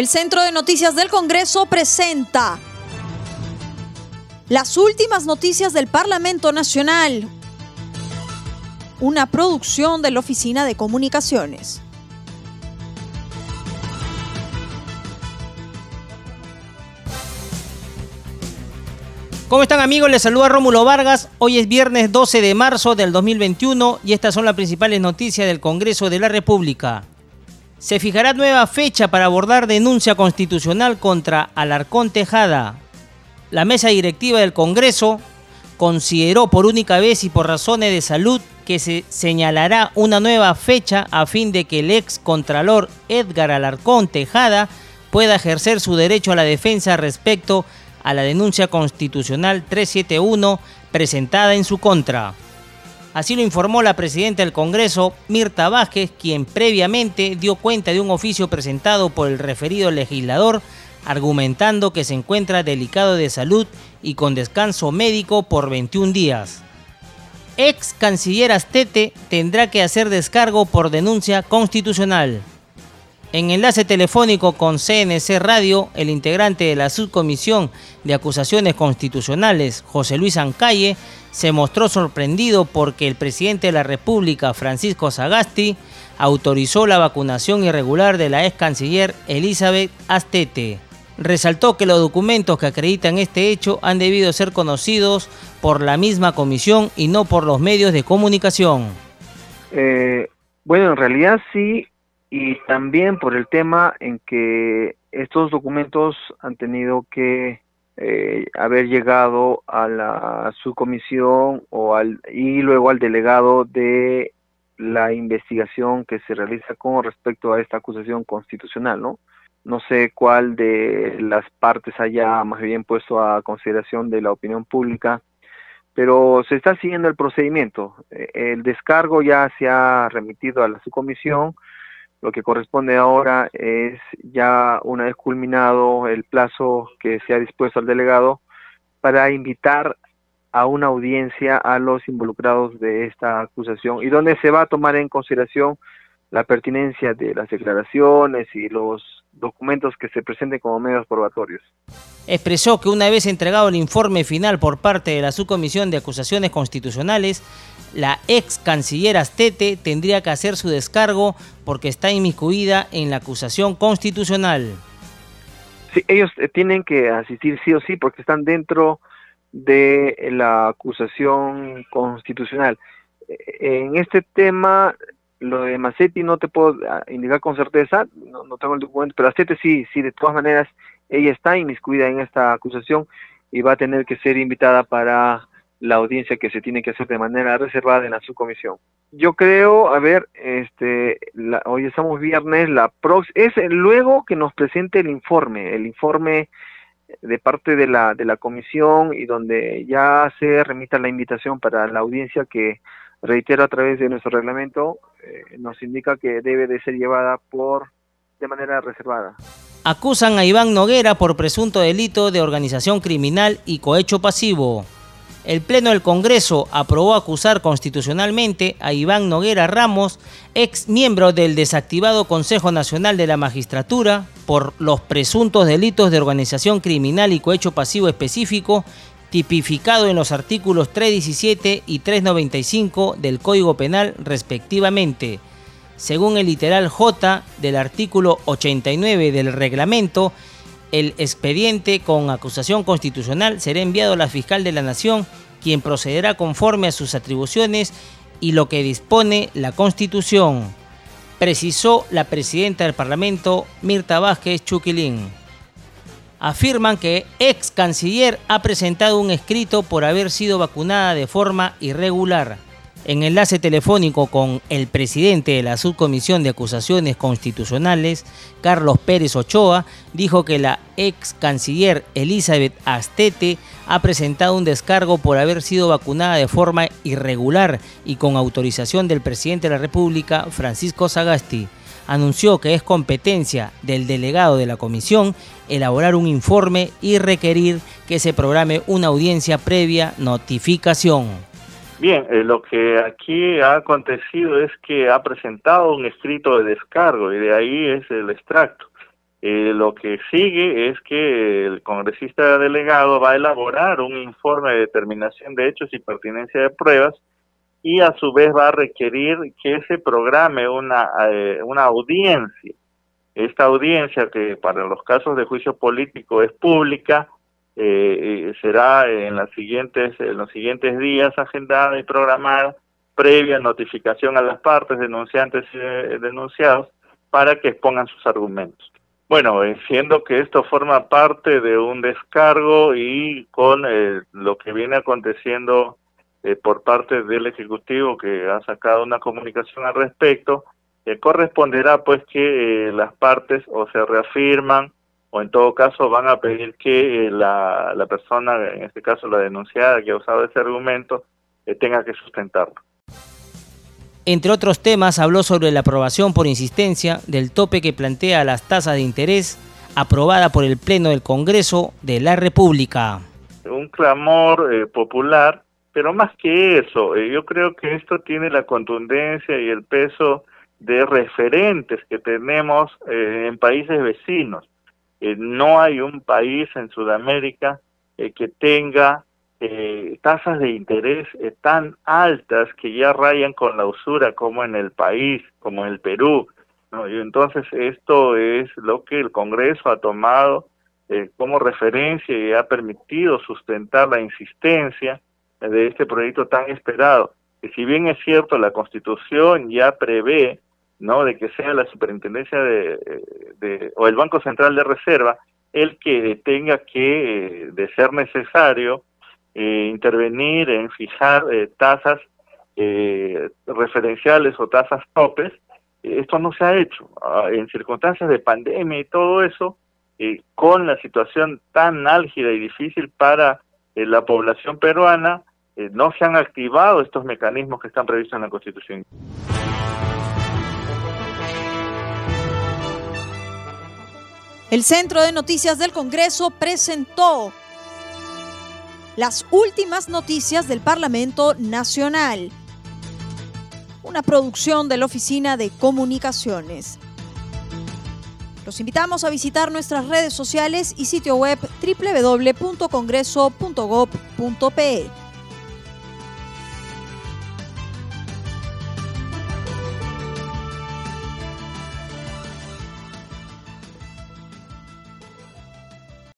El Centro de Noticias del Congreso presenta las últimas noticias del Parlamento Nacional, una producción de la Oficina de Comunicaciones. ¿Cómo están amigos? Les saluda Rómulo Vargas. Hoy es viernes 12 de marzo del 2021 y estas son las principales noticias del Congreso de la República. Se fijará nueva fecha para abordar denuncia constitucional contra Alarcón Tejada. La mesa directiva del Congreso consideró por única vez y por razones de salud que se señalará una nueva fecha a fin de que el ex contralor Edgar Alarcón Tejada pueda ejercer su derecho a la defensa respecto a la denuncia constitucional 371 presentada en su contra. Así lo informó la presidenta del Congreso, Mirta Vázquez, quien previamente dio cuenta de un oficio presentado por el referido legislador, argumentando que se encuentra delicado de salud y con descanso médico por 21 días. Ex canciller Astete tendrá que hacer descargo por denuncia constitucional. En enlace telefónico con CNC Radio, el integrante de la Subcomisión de Acusaciones Constitucionales, José Luis Ancalle, se mostró sorprendido porque el presidente de la República, Francisco Sagasti, autorizó la vacunación irregular de la ex canciller Elizabeth Astete. Resaltó que los documentos que acreditan este hecho han debido ser conocidos por la misma comisión y no por los medios de comunicación. Eh, bueno, en realidad sí y también por el tema en que estos documentos han tenido que eh, haber llegado a la subcomisión o al y luego al delegado de la investigación que se realiza con respecto a esta acusación constitucional, ¿no? No sé cuál de las partes haya más bien puesto a consideración de la opinión pública, pero se está siguiendo el procedimiento. Eh, el descargo ya se ha remitido a la subcomisión, lo que corresponde ahora es ya una vez culminado el plazo que se ha dispuesto al delegado para invitar a una audiencia a los involucrados de esta acusación. Y donde se va a tomar en consideración la pertinencia de las declaraciones y los documentos que se presenten como medios probatorios. Expresó que una vez entregado el informe final por parte de la Subcomisión de Acusaciones Constitucionales, la ex canciller Astete tendría que hacer su descargo porque está inmiscuida en la acusación constitucional. Sí, ellos eh, tienen que asistir sí o sí porque están dentro de la acusación constitucional. Eh, en este tema lo de Macetti no te puedo ah, indicar con certeza, no, tengo el documento, pero Astete sí, sí, de todas maneras, ella está inmiscuida en esta acusación y va a tener que ser invitada para la audiencia que se tiene que hacer de manera reservada en la subcomisión. Yo creo, a ver, este, hoy estamos viernes, la prox es luego que nos presente el informe, el informe de parte de la de la comisión y donde ya se remita la invitación para la audiencia que reitero a través de nuestro reglamento eh, nos indica que debe de ser llevada por de manera reservada. Acusan a Iván Noguera por presunto delito de organización criminal y cohecho pasivo. El Pleno del Congreso aprobó acusar constitucionalmente a Iván Noguera Ramos, ex miembro del desactivado Consejo Nacional de la Magistratura, por los presuntos delitos de organización criminal y cohecho pasivo específico tipificado en los artículos 317 y 395 del Código Penal respectivamente. Según el literal J del artículo 89 del reglamento, el expediente con acusación constitucional será enviado a la fiscal de la Nación, quien procederá conforme a sus atribuciones y lo que dispone la Constitución, precisó la presidenta del Parlamento, Mirta Vázquez Chuquilín afirman que ex canciller ha presentado un escrito por haber sido vacunada de forma irregular. En enlace telefónico con el presidente de la Subcomisión de Acusaciones Constitucionales, Carlos Pérez Ochoa, dijo que la ex canciller Elizabeth Astete ha presentado un descargo por haber sido vacunada de forma irregular y con autorización del presidente de la República, Francisco Sagasti anunció que es competencia del delegado de la comisión elaborar un informe y requerir que se programe una audiencia previa notificación. Bien, eh, lo que aquí ha acontecido es que ha presentado un escrito de descargo y de ahí es el extracto. Eh, lo que sigue es que el congresista delegado va a elaborar un informe de determinación de hechos y pertinencia de pruebas y a su vez va a requerir que se programe una, eh, una audiencia. Esta audiencia, que para los casos de juicio político es pública, eh, será en, las siguientes, en los siguientes días agendada y programada previa notificación a las partes denunciantes y denunciados para que expongan sus argumentos. Bueno, siendo que esto forma parte de un descargo y con eh, lo que viene aconteciendo eh, por parte del Ejecutivo que ha sacado una comunicación al respecto, eh, corresponderá pues que las partes o se reafirman o en todo caso van a pedir que la, la persona, en este caso la denunciada que ha usado ese argumento, tenga que sustentarlo. Entre otros temas, habló sobre la aprobación por insistencia del tope que plantea las tasas de interés aprobada por el Pleno del Congreso de la República. Un clamor eh, popular, pero más que eso, eh, yo creo que esto tiene la contundencia y el peso de referentes que tenemos eh, en países vecinos. no hay un país en Sudamérica que tenga eh, tasas de interés eh, tan altas que ya rayan con la usura como en el país, como en el Perú. Y entonces esto es lo que el Congreso ha tomado eh, como referencia y ha permitido sustentar la insistencia de este proyecto tan esperado. Que si bien es cierto, la Constitución ya prevé no de que sea la superintendencia de, de, o el Banco Central de Reserva el que tenga que, de ser necesario, eh, intervenir en fijar eh, tasas eh, referenciales o tasas topes, esto no se ha hecho. Ah, en circunstancias de pandemia y todo eso, con la situación tan álgida y difícil para la población peruana, no se han activado estos mecanismos que están previstos en la Constitución. El Centro de Noticias del Congreso presentó las últimas noticias del Parlamento Nacional. Una producción de la Oficina de Comunicaciones. Los invitamos a visitar nuestras redes sociales y sitio web www.congreso.gov.pe.